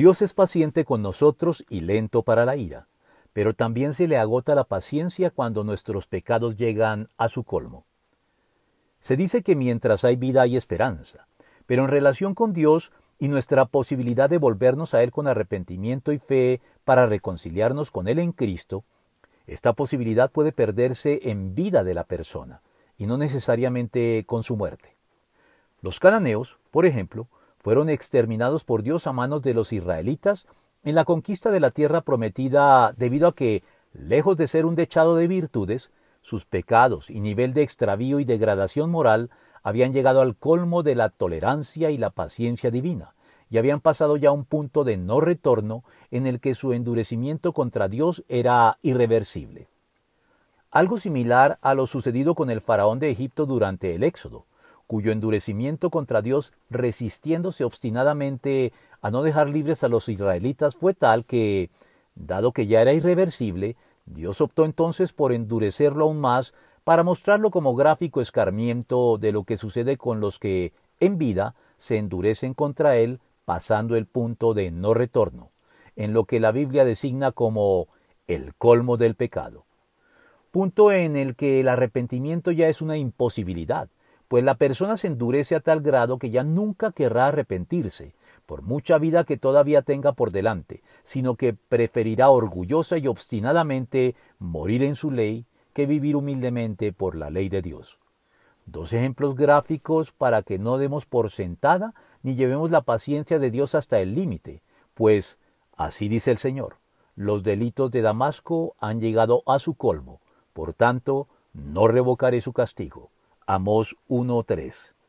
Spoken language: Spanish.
Dios es paciente con nosotros y lento para la ira, pero también se le agota la paciencia cuando nuestros pecados llegan a su colmo. Se dice que mientras hay vida hay esperanza, pero en relación con Dios y nuestra posibilidad de volvernos a Él con arrepentimiento y fe para reconciliarnos con Él en Cristo, esta posibilidad puede perderse en vida de la persona, y no necesariamente con su muerte. Los cananeos, por ejemplo, fueron exterminados por Dios a manos de los israelitas en la conquista de la tierra prometida debido a que, lejos de ser un dechado de virtudes, sus pecados y nivel de extravío y degradación moral habían llegado al colmo de la tolerancia y la paciencia divina, y habían pasado ya a un punto de no retorno en el que su endurecimiento contra Dios era irreversible. Algo similar a lo sucedido con el faraón de Egipto durante el Éxodo, cuyo endurecimiento contra Dios resistiéndose obstinadamente a no dejar libres a los israelitas fue tal que, dado que ya era irreversible, Dios optó entonces por endurecerlo aún más para mostrarlo como gráfico escarmiento de lo que sucede con los que, en vida, se endurecen contra Él pasando el punto de no retorno, en lo que la Biblia designa como el colmo del pecado. Punto en el que el arrepentimiento ya es una imposibilidad, pues la persona se endurece a tal grado que ya nunca querrá arrepentirse, por mucha vida que todavía tenga por delante, sino que preferirá orgullosa y obstinadamente morir en su ley que vivir humildemente por la ley de Dios. Dos ejemplos gráficos para que no demos por sentada ni llevemos la paciencia de Dios hasta el límite, pues, así dice el Señor, los delitos de Damasco han llegado a su colmo, por tanto, no revocaré su castigo. Amós 1.3